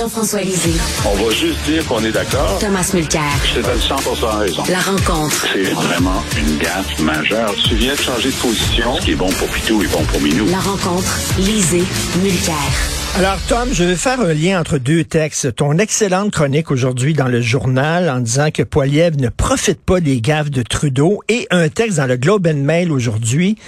Jean-François Lisée. On va juste dire qu'on est d'accord. Thomas Mulcair. Je te donne 100 raison. La rencontre. C'est vraiment une gaffe majeure. Tu viens de changer de position. Ce qui est bon pour Pitou est bon pour Minou. La rencontre. Lisée. Mulcair. Alors, Tom, je vais faire un lien entre deux textes. Ton excellente chronique aujourd'hui dans le journal en disant que Poiliev ne profite pas des gaffes de Trudeau et un texte dans le Globe and Mail aujourd'hui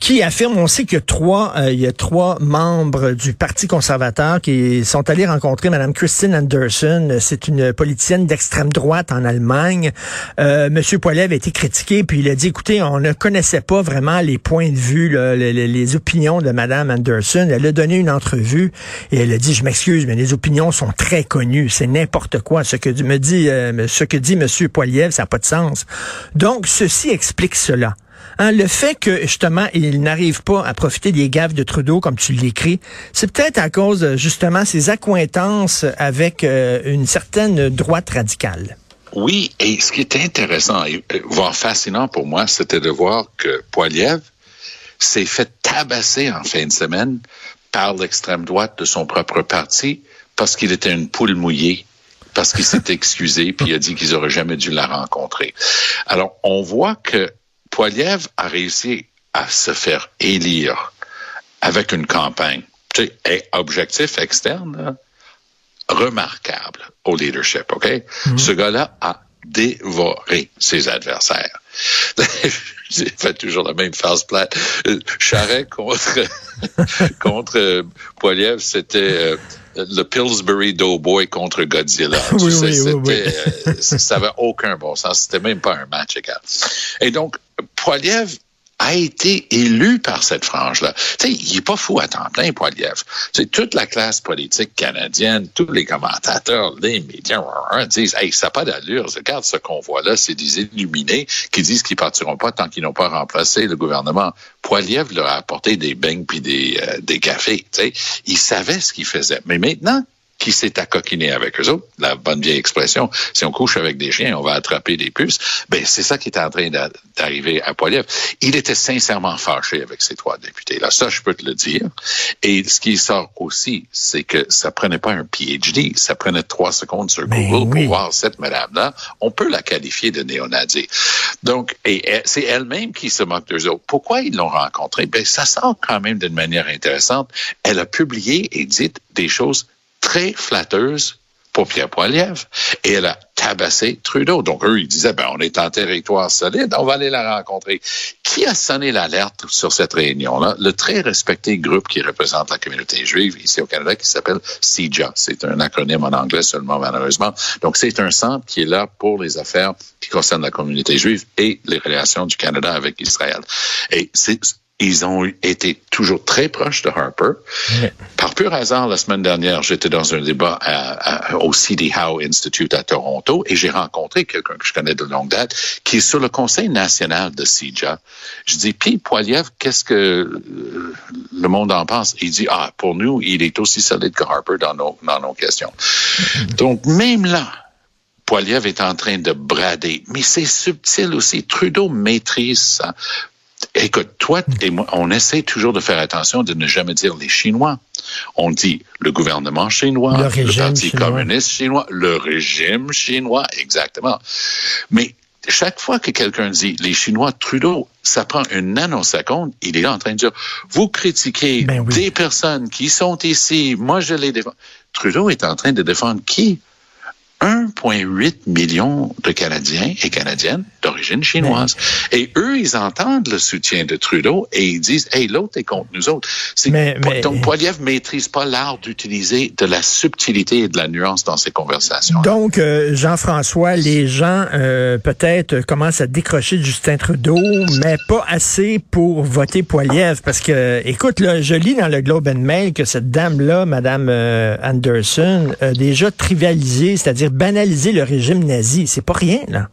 qui affirme, on sait qu'il y a trois, euh, il y a trois membres du Parti conservateur qui sont allés rencontrer Mme Christine Anderson. C'est une politicienne d'extrême droite en Allemagne. Euh, Monsieur Poiliev a été critiqué, puis il a dit, écoutez, on ne connaissait pas vraiment les points de vue, les, les, opinions de Mme Anderson. Elle a donné une entrevue et elle a dit, je m'excuse, mais les opinions sont très connues. C'est n'importe quoi. Ce que me dit, euh, ce que dit Monsieur ça n'a pas de sens. Donc, ceci explique cela. Hein, le fait que, justement, il n'arrive pas à profiter des gaffes de Trudeau, comme tu l'écris, c'est peut-être à cause, justement, ses accointances avec euh, une certaine droite radicale. Oui, et ce qui est intéressant, et euh, voire fascinant pour moi, c'était de voir que Poiliev s'est fait tabasser en fin de semaine par l'extrême droite de son propre parti parce qu'il était une poule mouillée parce qu'il s'est excusé puis il a dit qu'ils auraient jamais dû la rencontrer. Alors, on voit que Poiliev a réussi à se faire élire avec une campagne, tu sais, objectif externe, remarquable au leadership, OK? Mhm. Ce gars-là a dévoré ses adversaires. J'ai fait toujours la même phase plate. Charret contre, contre euh, Poiliev, c'était euh, le Pillsbury Doughboy contre Godzilla. Oui, oui, oui, euh, ça n'avait aucun bon sens. C'était même pas un match égal. Et donc, Poiliev a été élu par cette frange-là. Tu sais, il est pas fou à temps plein, Poiliev. C'est toute la classe politique canadienne, tous les commentateurs, les médias disent, hey, ça n'a pas d'allure. Regarde ce qu'on voit là, c'est des illuminés qui disent qu'ils partiront pas tant qu'ils n'ont pas remplacé le gouvernement. Poiliev leur a apporté des beignes puis des, euh, des cafés. Tu sais, il savait ce qu'il faisait. Mais maintenant, qui s'est accoquiné avec eux autres, la bonne vieille expression, si on couche avec des chiens, on va attraper des puces, ben c'est ça qui est en train d'arriver à Poiliev. Il était sincèrement fâché avec ces trois députés. Là, ça, je peux te le dire. Et ce qui sort aussi, c'est que ça prenait pas un PhD, ça prenait trois secondes sur ben Google pour voir cette madame-là. On peut la qualifier de néo-nazi. Donc, et c'est elle-même qui se moque d'eux autres. Pourquoi ils l'ont rencontrée? Ben, ça sort quand même d'une manière intéressante. Elle a publié et dit des choses très flatteuse pour Pierre Poilievre et elle a tabassé Trudeau. Donc, eux, ils disaient, ben, on est en territoire solide, on va aller la rencontrer. Qui a sonné l'alerte sur cette réunion-là? Le très respecté groupe qui représente la communauté juive ici au Canada qui s'appelle CIJA. C'est un acronyme en anglais seulement, malheureusement. Donc, c'est un centre qui est là pour les affaires qui concernent la communauté juive et les relations du Canada avec Israël. Et c'est ils ont été toujours très proches de Harper. Par pur hasard, la semaine dernière, j'étais dans un débat au C.D. Howe Institute à Toronto et j'ai rencontré quelqu'un que je connais de longue date qui est sur le conseil national de CIJA. Je dis, puis Poiliev, qu'est-ce que euh, le monde en pense? Il dit, ah, pour nous, il est aussi solide que Harper dans nos, dans nos questions. Donc, même là, Poiliev est en train de brader. Mais c'est subtil aussi. Trudeau maîtrise ça. Écoute, toi et moi, on essaie toujours de faire attention de ne jamais dire les Chinois. On dit le gouvernement chinois, le, Parti communiste chinois, le régime chinois, exactement. Mais chaque fois que quelqu'un dit les Chinois, Trudeau, ça prend une nanoseconde, il est là en train de dire, vous critiquez ben des personnes qui sont ici, moi je les défends. Trudeau est en train de défendre qui? 1,8 million de Canadiens et Canadiennes d'origine chinoise. Et eux, ils entendent le soutien de Trudeau et ils disent, hey, l'autre est contre nous autres. Mais, mais, donc, Poiliev maîtrise pas l'art d'utiliser de la subtilité et de la nuance dans ses conversations. Donc, euh, Jean-François, les gens euh, peut-être commencent à décrocher Justin Trudeau, mais pas assez pour voter Poiliev. Parce que, écoute, là, je lis dans le Globe and Mail que cette dame-là, Madame euh, Anderson, a déjà trivialisé, c'est-à-dire banaliser le régime nazi. C'est pas rien, là.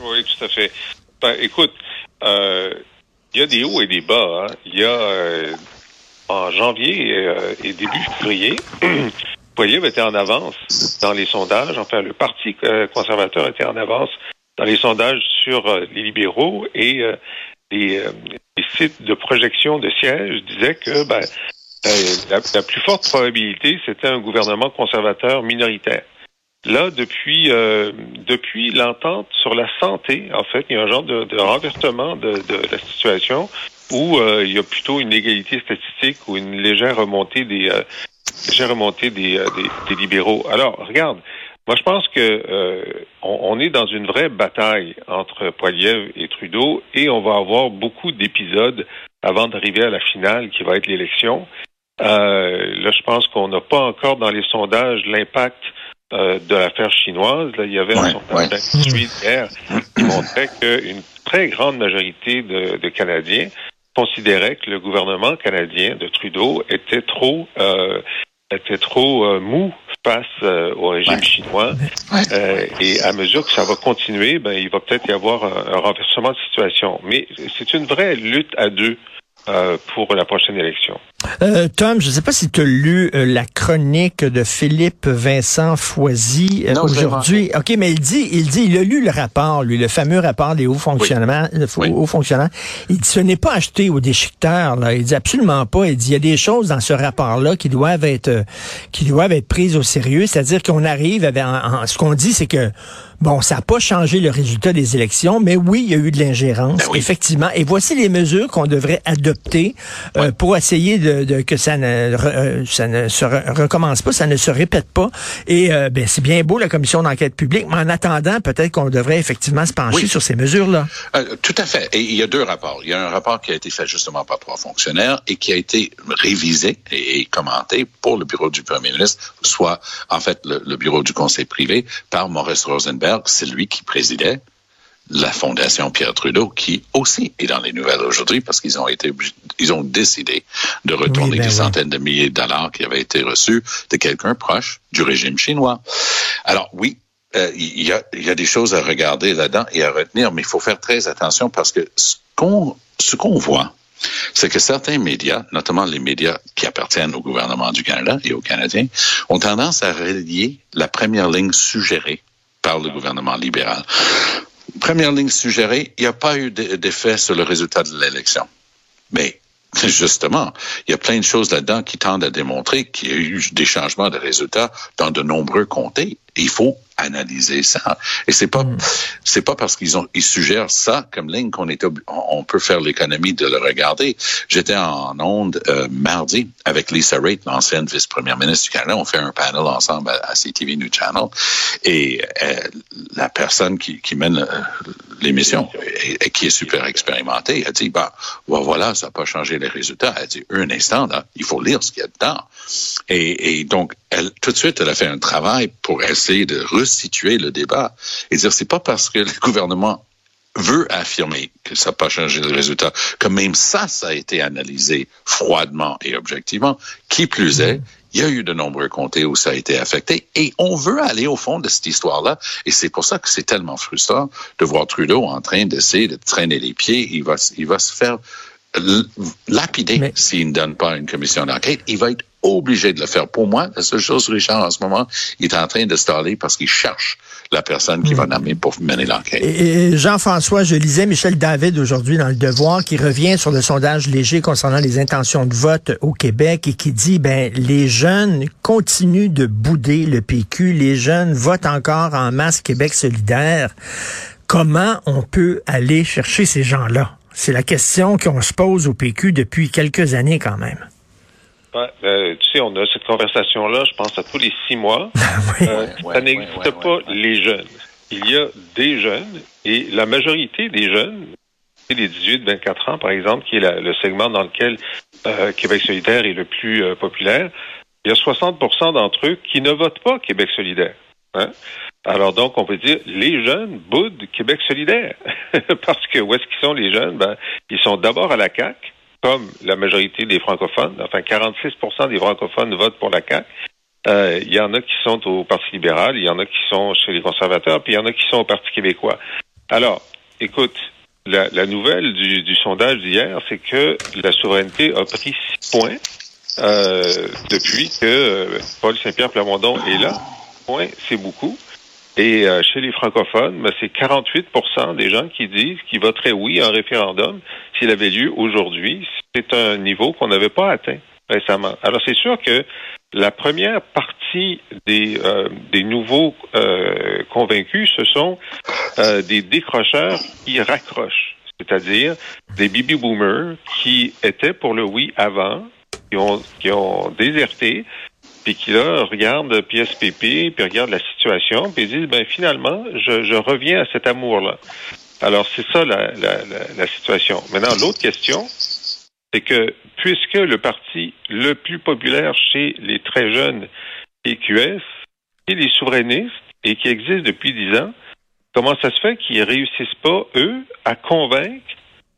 Oui, tout à fait. Ben, écoute, euh, il y a des hauts et des bas. Hein. Il y a euh, en janvier euh, et début février, Poilier était en avance dans les sondages. Enfin, le Parti conservateur était en avance dans les sondages sur les libéraux et les, sites de projection de sièges disaient que ben, la, plus forte probabilité, c'était un gouvernement conservateur minoritaire. Là, depuis euh, depuis l'entente sur la santé, en fait, il y a un genre de, renversement de, de, la situation où euh, il y a plutôt une égalité statistique ou une légère remontée des euh, légère remontée des, des, des, libéraux. Alors, regarde, moi je pense que on, on, est dans une vraie bataille entre Poiliev et Trudeau et on va avoir beaucoup d'épisodes avant d'arriver à la finale qui va être l'élection. là, je pense qu'on n'a pas encore dans les sondages l'impact euh, de l'affaire chinoise. Là, il y avait un sondage ouais. hier qui montrait qu'une très grande majorité de, de, Canadiens considéraient que le gouvernement canadien de Trudeau était trop euh, était trop euh, mou face euh, au régime ouais. chinois. Euh, et à mesure que ça va continuer, ben, il va peut-être y avoir un, un renversement de situation. Mais c'est une vraie lutte à deux euh, pour la prochaine élection. Euh, Tom, je ne sais pas si tu as lu euh, la chronique de Philippe Vincent Foisy euh, aujourd'hui. OK, mais il dit, il dit, il a lu le rapport, lui, le fameux rapport des hauts fonctionnements, oui. hauts fonctionnaires. Il dit, ce n'est pas acheté aux déchiqueteurs, là. Il dit absolument pas. Il dit, il y a des choses dans ce rapport-là qui doivent être, qui doivent être prises au sérieux. C'est-à-dire qu'on arrive avec, en, en, ce qu'on dit, c'est que Bon, ça n'a pas changé le résultat des élections, mais oui, il y a eu de l'ingérence, ben oui. effectivement. Et voici les mesures qu'on devrait adopter euh, pour essayer de, de, que ça ne, euh, ça ne se recommence pas, ça ne se répète pas. Et euh, ben, c'est bien beau la commission d'enquête publique, mais en attendant, peut-être qu'on devrait effectivement se pencher oui. sur ces mesures-là. Euh, tout à fait. Et il y a deux rapports. Il y a un rapport qui a été fait justement par trois fonctionnaires et qui a été révisé et, et commenté pour le bureau du premier ministre, soit en fait le, le bureau du conseil privé par Maurice Rosenberg c'est lui qui présidait la Fondation Pierre Trudeau, qui aussi est dans les nouvelles aujourd'hui parce qu'ils ont été, ils ont décidé de retourner oui, ben des oui. centaines de milliers de dollars qui avaient été reçus de quelqu'un proche du régime chinois. Alors oui, euh, il, y a, il y a des choses à regarder là-dedans et à retenir, mais il faut faire très attention parce que ce qu'on ce qu'on voit, c'est que certains médias, notamment les médias qui appartiennent au gouvernement du Canada et aux Canadiens, ont tendance à relier la première ligne suggérée par le gouvernement libéral. Première ligne suggérée, il n'y a pas eu d'effet sur le résultat de l'élection. Mais justement, il y a plein de choses là-dedans qui tendent à démontrer qu'il y a eu des changements de résultats dans de nombreux comtés. Il faut analyser ça. Et c'est pas, mm. c'est pas parce qu'ils ont, ils suggèrent ça comme ligne qu'on est, on peut faire l'économie de le regarder. J'étais en onde euh, mardi avec Lisa Raitt, l'ancienne vice-première ministre du Canada. On fait un panel ensemble à, à CTV New Channel. Et euh, la personne qui, qui mène euh, l'émission et, et, qui est super expérimentée, elle dit, bah, bon, voilà, ça n'a pas changé les résultats. Elle dit, un instant, là, il faut lire ce qu'il y a dedans. Et, et donc, elle, tout de suite, elle a fait un travail pour de resituer le débat et dire c'est pas parce que le gouvernement veut affirmer que ça n'a pas changé le résultat, que même ça, ça a été analysé froidement et objectivement. Qui plus est, il y a eu de nombreux comtés où ça a été affecté et on veut aller au fond de cette histoire-là. Et c'est pour ça que c'est tellement frustrant de voir Trudeau en train d'essayer de traîner les pieds. Il va, il va se faire lapider Mais... s'il ne donne pas une commission d'enquête. Il va être obligé de le faire. Pour moi, la seule chose, Richard, en ce moment, il est en train de staller parce qu'il cherche la personne qui mmh. va nommer pour mener l'enquête. Et Jean-François, je lisais Michel David aujourd'hui dans Le Devoir qui revient sur le sondage léger concernant les intentions de vote au Québec et qui dit, ben, les jeunes continuent de bouder le PQ, les jeunes votent encore en masse Québec solidaire. Comment on peut aller chercher ces gens-là? C'est la question qu'on se pose au PQ depuis quelques années quand même. Ouais, euh, tu sais, on a cette conversation-là, je pense, à tous les six mois. oui, euh, ouais, ça ouais, n'existe pas les jeunes. Il y a des jeunes et la majorité des jeunes, les 18-24 ans, par exemple, qui est la, le segment dans lequel euh, Québec solidaire est le plus euh, populaire, il y a 60% d'entre eux qui ne votent pas Québec solidaire. Hein? Alors donc, on peut dire, les jeunes boudent Québec solidaire. Parce que où est-ce qu'ils sont les jeunes? Ben, ils sont d'abord à la CAQ, comme la majorité des francophones. Enfin, 46% des francophones votent pour la CAQ. Euh, il y en a qui sont au Parti libéral, il y en a qui sont chez les conservateurs, puis il y en a qui sont au Parti québécois. Alors, écoute, la, nouvelle du, du sondage d'hier, c'est que la souveraineté a pris six points euh, depuis que euh, Paul Saint-Pierre Plamondon est là. Point, c'est beaucoup. Et euh, chez les francophones, ben, c'est 48% des gens qui disent qu'ils voteraient oui à un référendum s'il avait lieu aujourd'hui. C'est un niveau qu'on n'avait pas atteint récemment. Alors c'est sûr que la première partie des, euh, des nouveaux euh, convaincus, ce sont euh, des décrocheurs qui raccrochent, c'est-à-dire des baby boomers qui étaient pour le oui avant, qui ont, qui ont déserté, puis qui là regardent PSPP, puis regardent la situation, puis disent ben finalement, je, reviens à cet amour-là. Alors c'est ça la, situation. Maintenant, l'autre question, c'est que puisque le parti le plus populaire chez les très jeunes est QS, et les souverainistes, et qui existe depuis dix ans, comment ça se fait qu'ils réussissent pas, eux, à convaincre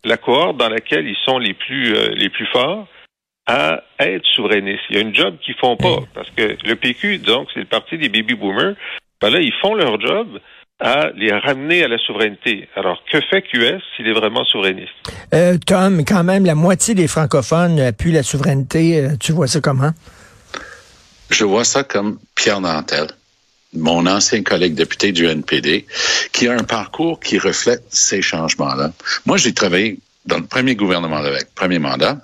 la cohorte dans laquelle ils sont les plus, euh, les plus forts à être souverainistes. Il y a une job qu'ils font pas, parce que le PQ, donc, c'est le parti des baby boomers, ben là, ils font leur job, à les ramener à la souveraineté. Alors, que fait QS s'il est vraiment souverainiste? Euh, Tom, quand même, la moitié des francophones appuient la souveraineté. Euh, tu vois ça comment? Je vois ça comme Pierre Nantel, mon ancien collègue député du NPD, qui a un parcours qui reflète ces changements-là. Moi, j'ai travaillé dans le premier gouvernement Lévesque, premier mandat.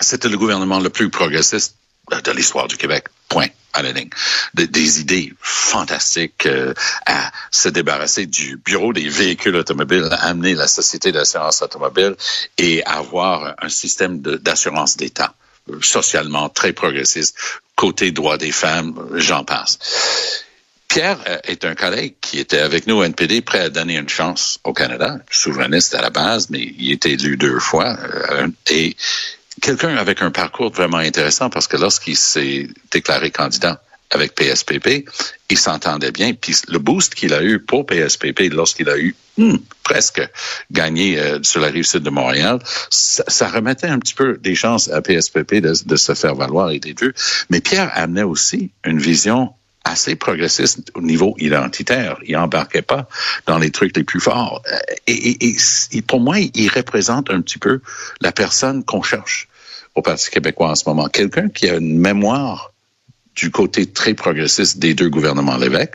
C'était le gouvernement le plus progressiste de l'histoire du Québec. Point à la ligne. Des, idées fantastiques euh, à se débarrasser du bureau des véhicules automobiles, amener la société d'assurance automobile et avoir un système d'assurance d'État euh, socialement très progressiste, côté droit des femmes, j'en passe. Pierre euh, est un collègue qui était avec nous au NPD, prêt à donner une chance au Canada, souverainiste à la base, mais il était élu deux fois. Euh, et quelqu'un avec un parcours vraiment intéressant parce que lorsqu'il s'est déclaré candidat avec PSPP, il s'entendait bien. Puis le boost qu'il a eu pour PSPP lorsqu'il a eu hmm, presque gagné euh, sur la rive sud de Montréal, ça, remettait un petit peu des chances à PSPP de, se faire valoir et des deux. Mais Pierre amenait aussi une vision assez progressiste au niveau identitaire. Il embarquait pas dans les trucs les plus forts. Et, et, et pour moi, il représente un petit peu la personne qu'on cherche au Parti québécois en ce moment. Quelqu'un qui a une mémoire du côté très progressiste des deux gouvernements Lévesque,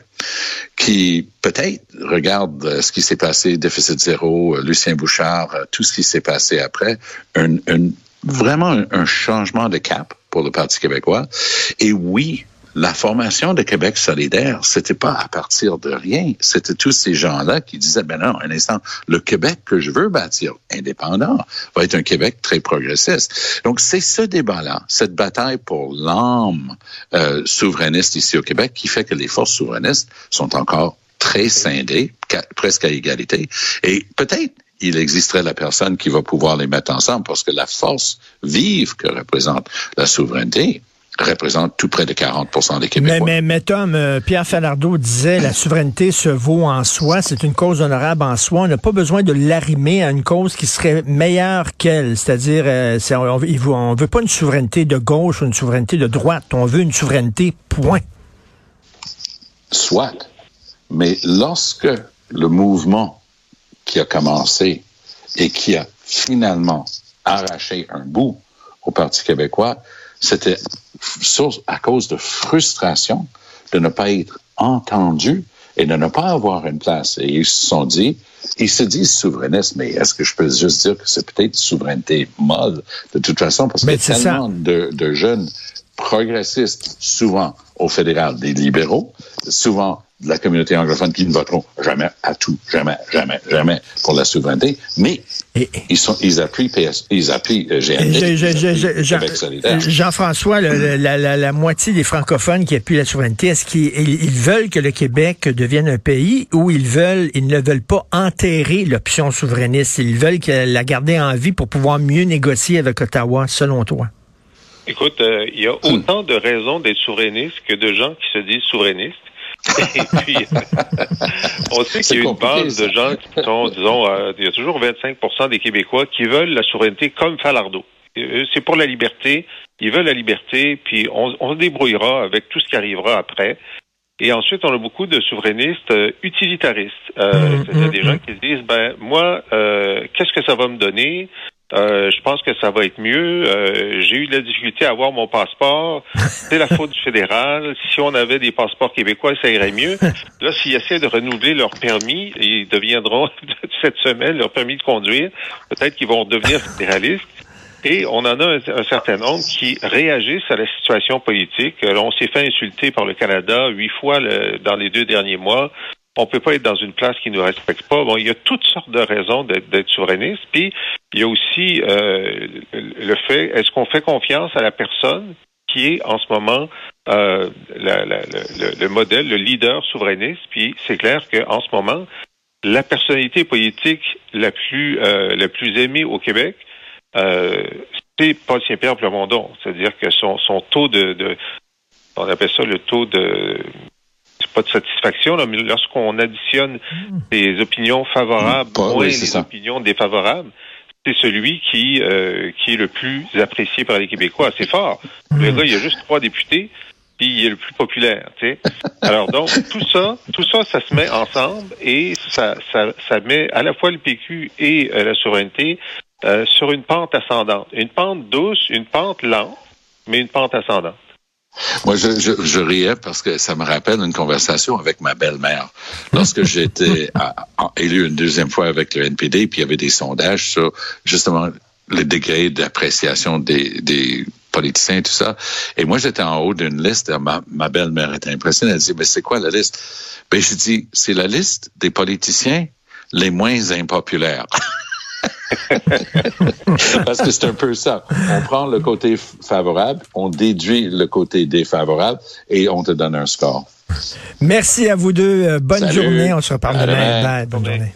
qui peut-être regarde ce qui s'est passé, déficit zéro, Lucien Bouchard, tout ce qui s'est passé après, un, un, vraiment un changement de cap pour le Parti québécois. Et oui, la formation de Québec solidaire, c'était pas à partir de rien. C'était tous ces gens-là qui disaient, ben non, un instant, le Québec que je veux bâtir, indépendant, va être un Québec très progressiste. Donc, c'est ce débat-là, cette bataille pour l'âme euh, souverainiste ici au Québec qui fait que les forces souverainistes sont encore très scindées, presque à égalité. Et peut-être il existerait la personne qui va pouvoir les mettre ensemble parce que la force vive que représente la souveraineté, représente tout près de 40% des Québécois. Mais, mais, mais Tom, euh, Pierre Falardeau disait la souveraineté se vaut en soi, c'est une cause honorable en soi. On n'a pas besoin de l'arrimer à une cause qui serait meilleure qu'elle. C'est-à-dire, euh, on, on veut pas une souveraineté de gauche ou une souveraineté de droite. On veut une souveraineté, point. Soit. Mais lorsque le mouvement qui a commencé et qui a finalement arraché un bout au Parti québécois, c'était à cause de frustration de ne pas être entendu et de ne pas avoir une place. Et ils se sont dit, ils se disent souverainistes, mais est-ce que je peux juste dire que c'est peut-être souveraineté molle? De toute façon, parce qu'il y a tellement de, de jeunes progressistes, souvent au fédéral, des libéraux, souvent de la communauté anglophone qui ne voteront jamais à tout, jamais, jamais, jamais pour la souveraineté, mais et, ils, sont, ils appuient PS, ils appuient Jean-François, la, la, la, moitié des francophones qui appuient la souveraineté, est-ce qu'ils ils veulent que le Québec devienne un pays ou ils veulent, ils ne veulent pas enterrer l'option souverainiste, ils veulent la garder en vie pour pouvoir mieux négocier avec Ottawa, selon toi? Écoute, euh, il y a autant de raisons d'être souverainiste que de gens qui se disent souverainistes. Et puis, on sait qu'il y a une base de gens qui sont, disons, euh, il y a toujours 25 des Québécois qui veulent la souveraineté comme Falardeau. C'est pour la liberté. Ils veulent la liberté, puis on, on, se débrouillera avec tout ce qui arrivera après. Et ensuite, on a beaucoup de souverainistes euh, utilitaristes. Euh, mmh, C'est-à-dire des mmh, gens qui se disent, ben moi, euh, qu'est-ce que ça va me donner? Euh, je pense que ça va être mieux. Euh, j'ai eu de la difficulté à avoir mon passeport. C'est la faute du fédéral. Si on avait des passeports québécois, ça irait mieux. Là, s'ils essaient de renouveler leur permis, ils deviendront cette semaine leur permis de conduire. Peut-être qu'ils vont devenir fédéralistes. Et on en a un, certain nombre qui réagissent à la situation politique. on s'est fait insulter par le Canada huit fois dans les deux derniers mois. On peut pas être dans une place qui ne nous respecte pas. Bon, il y a toutes sortes de raisons d'être souverainiste. Puis il y a aussi euh, le fait est-ce qu'on fait confiance à la personne qui est en ce moment euh, le, modèle, le leader souverainiste? Puis c'est clair qu'en ce moment, la personnalité politique la plus euh, la plus aimée au Québec, c'est Paul Saint-Pierre Plamondon. C'est-à-dire que son, son taux de, de, on appelle ça le taux de pas de satisfaction, là, mais lorsqu'on additionne des opinions favorables moins les opinions défavorables, c'est celui qui euh, qui est le plus apprécié par les Québécois. C'est fort. Le gars, il y a juste trois députés, puis il est le plus populaire. Alors donc tout ça, tout ça, ça se met ensemble et ça ça, ça met à la fois le PQ et euh, la souveraineté euh, sur une pente ascendante, une pente douce, une pente lente, mais une pente ascendante. Moi, je, je, je, riais parce que ça me rappelle une conversation avec ma belle-mère. Lorsque j'étais élu une deuxième fois avec le NPD, puis il y avait des sondages sur justement le degré d'appréciation des, des politiciens et tout ça. Et moi, j'étais en haut d'une liste. Ma, ma belle-mère était impressionnée. Elle dit, mais c'est quoi la liste? Ben, j'ai dit, c'est la liste des politiciens les moins impopulaires. Parce que c'est un peu ça. On prend le côté favorable, on déduit le côté défavorable et on te donne un score. Merci à vous deux. Euh, bonne journée. On se reparle demain. Bonne journée.